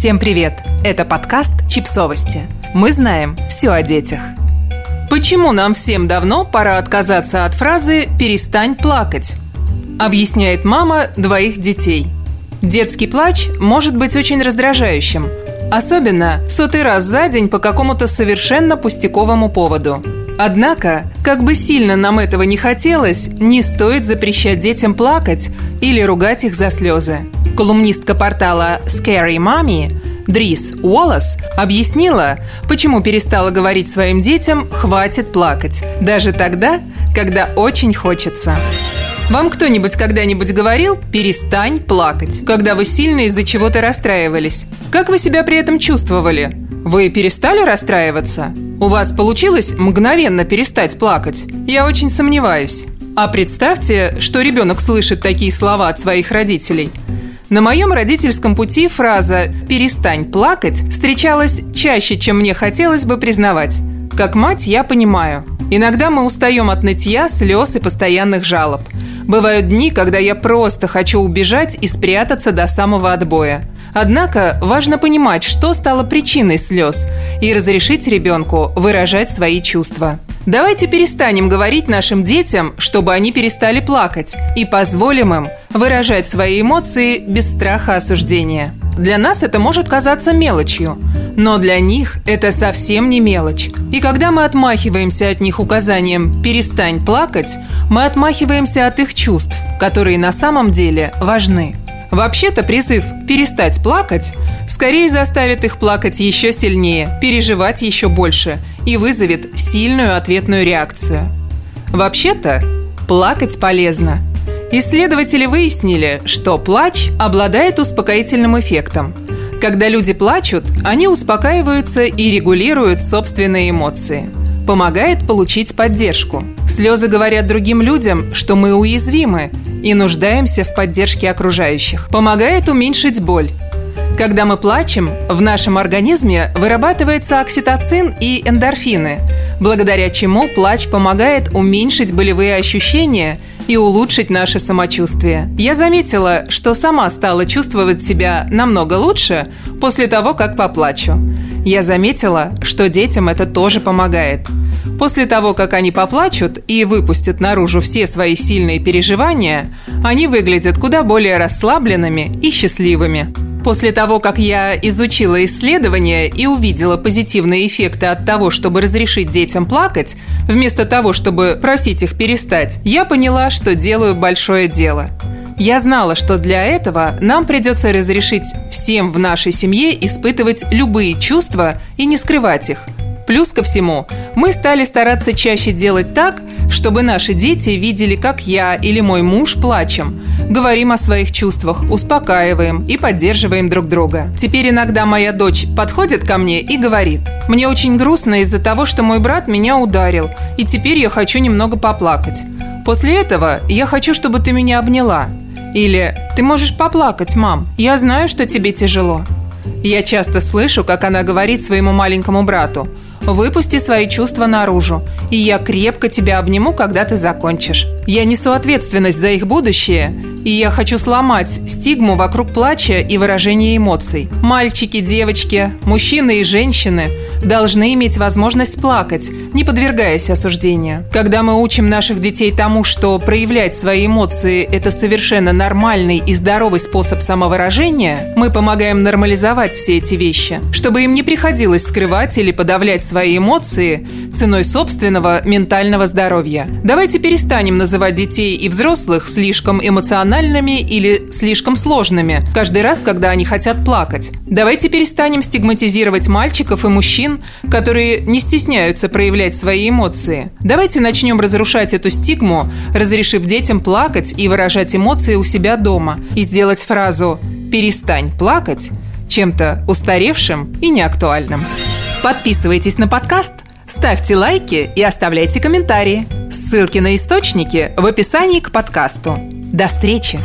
Всем привет! Это подкаст «Чипсовости». Мы знаем все о детях. Почему нам всем давно пора отказаться от фразы «перестань плакать»? Объясняет мама двоих детей. Детский плач может быть очень раздражающим, особенно сотый раз за день по какому-то совершенно пустяковому поводу – Однако, как бы сильно нам этого не хотелось, не стоит запрещать детям плакать или ругать их за слезы. Колумнистка портала Scary Mommy Дрис Уоллес объяснила, почему перестала говорить своим детям «хватит плакать», даже тогда, когда очень хочется. Вам кто-нибудь когда-нибудь говорил «перестань плакать», когда вы сильно из-за чего-то расстраивались? Как вы себя при этом чувствовали? Вы перестали расстраиваться? У вас получилось мгновенно перестать плакать? Я очень сомневаюсь. А представьте, что ребенок слышит такие слова от своих родителей. На моем родительском пути фраза «перестань плакать» встречалась чаще, чем мне хотелось бы признавать. Как мать я понимаю. Иногда мы устаем от нытья, слез и постоянных жалоб. Бывают дни, когда я просто хочу убежать и спрятаться до самого отбоя. Однако важно понимать, что стало причиной слез, и разрешить ребенку выражать свои чувства. Давайте перестанем говорить нашим детям, чтобы они перестали плакать, и позволим им выражать свои эмоции без страха осуждения. Для нас это может казаться мелочью, но для них это совсем не мелочь. И когда мы отмахиваемся от них указанием «перестань плакать», мы отмахиваемся от их чувств, которые на самом деле важны. Вообще-то призыв «перестать плакать» скорее заставит их плакать еще сильнее, переживать еще больше и вызовет сильную ответную реакцию. Вообще-то плакать полезно. Исследователи выяснили, что плач обладает успокоительным эффектом. Когда люди плачут, они успокаиваются и регулируют собственные эмоции – помогает получить поддержку. Слезы говорят другим людям, что мы уязвимы и нуждаемся в поддержке окружающих. Помогает уменьшить боль. Когда мы плачем, в нашем организме вырабатывается окситоцин и эндорфины, благодаря чему плач помогает уменьшить болевые ощущения и улучшить наше самочувствие. Я заметила, что сама стала чувствовать себя намного лучше после того, как поплачу. Я заметила, что детям это тоже помогает. После того, как они поплачут и выпустят наружу все свои сильные переживания, они выглядят куда более расслабленными и счастливыми. После того, как я изучила исследования и увидела позитивные эффекты от того, чтобы разрешить детям плакать, вместо того, чтобы просить их перестать, я поняла, что делаю большое дело. Я знала, что для этого нам придется разрешить всем в нашей семье испытывать любые чувства и не скрывать их. Плюс ко всему, мы стали стараться чаще делать так, чтобы наши дети видели, как я или мой муж плачем. Говорим о своих чувствах, успокаиваем и поддерживаем друг друга. Теперь иногда моя дочь подходит ко мне и говорит, «Мне очень грустно из-за того, что мой брат меня ударил, и теперь я хочу немного поплакать. После этого я хочу, чтобы ты меня обняла. Или «Ты можешь поплакать, мам, я знаю, что тебе тяжело». Я часто слышу, как она говорит своему маленькому брату «Выпусти свои чувства наружу, и я крепко тебя обниму, когда ты закончишь». Я несу ответственность за их будущее, и я хочу сломать стигму вокруг плача и выражения эмоций. Мальчики, девочки, мужчины и женщины должны иметь возможность плакать, не подвергаясь осуждению. Когда мы учим наших детей тому, что проявлять свои эмоции – это совершенно нормальный и здоровый способ самовыражения, мы помогаем нормализовать все эти вещи, чтобы им не приходилось скрывать или подавлять свои эмоции ценой собственного ментального здоровья. Давайте перестанем называть детей и взрослых слишком эмоциональными или слишком сложными каждый раз, когда они хотят плакать. Давайте перестанем стигматизировать мальчиков и мужчин, которые не стесняются проявлять свои эмоции. Давайте начнем разрушать эту стигму, разрешив детям плакать и выражать эмоции у себя дома, и сделать фразу «перестань плакать» чем-то устаревшим и неактуальным. Подписывайтесь на подкаст – Ставьте лайки и оставляйте комментарии. Ссылки на источники в описании к подкасту. До встречи!